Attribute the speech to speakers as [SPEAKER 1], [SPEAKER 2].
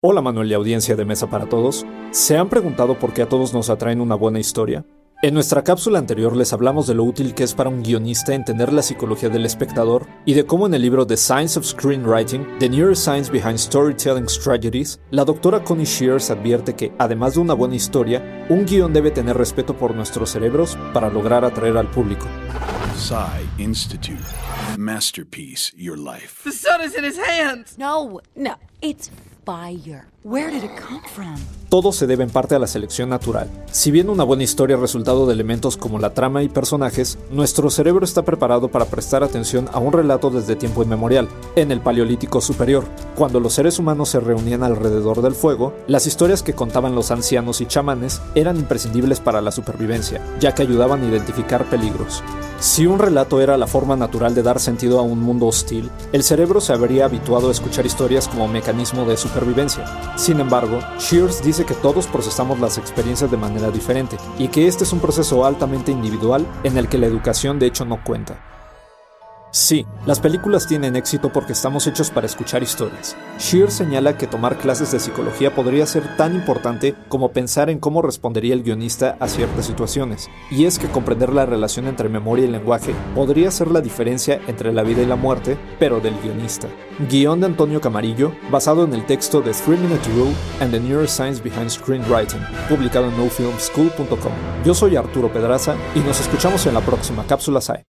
[SPEAKER 1] Hola Manuel y audiencia de Mesa para Todos. ¿Se han preguntado por qué a todos nos atraen una buena historia? En nuestra cápsula anterior les hablamos de lo útil que es para un guionista entender la psicología del espectador y de cómo en el libro The Science of Screenwriting, The Neuroscience Behind Storytelling Strategies, la doctora Connie Shears advierte que, además de una buena historia, un guion debe tener respeto por nuestros cerebros para lograr atraer al público.
[SPEAKER 2] Psy Institute. Masterpiece, your life.
[SPEAKER 3] The sun is in his hands!
[SPEAKER 4] No, no, it's
[SPEAKER 1] Todo se debe en parte a la selección natural. Si bien una buena historia es resultado de elementos como la trama y personajes, nuestro cerebro está preparado para prestar atención a un relato desde tiempo inmemorial. En el Paleolítico Superior, cuando los seres humanos se reunían alrededor del fuego, las historias que contaban los ancianos y chamanes eran imprescindibles para la supervivencia, ya que ayudaban a identificar peligros. Si un relato era la forma natural de dar sentido a un mundo hostil, el cerebro se habría habituado a escuchar historias como mecanismo de supervivencia. Sin embargo, Shears dice que todos procesamos las experiencias de manera diferente y que este es un proceso altamente individual en el que la educación de hecho no cuenta. Sí, las películas tienen éxito porque estamos hechos para escuchar historias. Shear señala que tomar clases de psicología podría ser tan importante como pensar en cómo respondería el guionista a ciertas situaciones, y es que comprender la relación entre memoria y lenguaje podría ser la diferencia entre la vida y la muerte, pero del guionista. Guión de Antonio Camarillo, basado en el texto de Three Minute Rule and the Neuroscience Behind Screenwriting, publicado en nofilmschool.com. Yo soy Arturo Pedraza y nos escuchamos en la próxima cápsula SAE.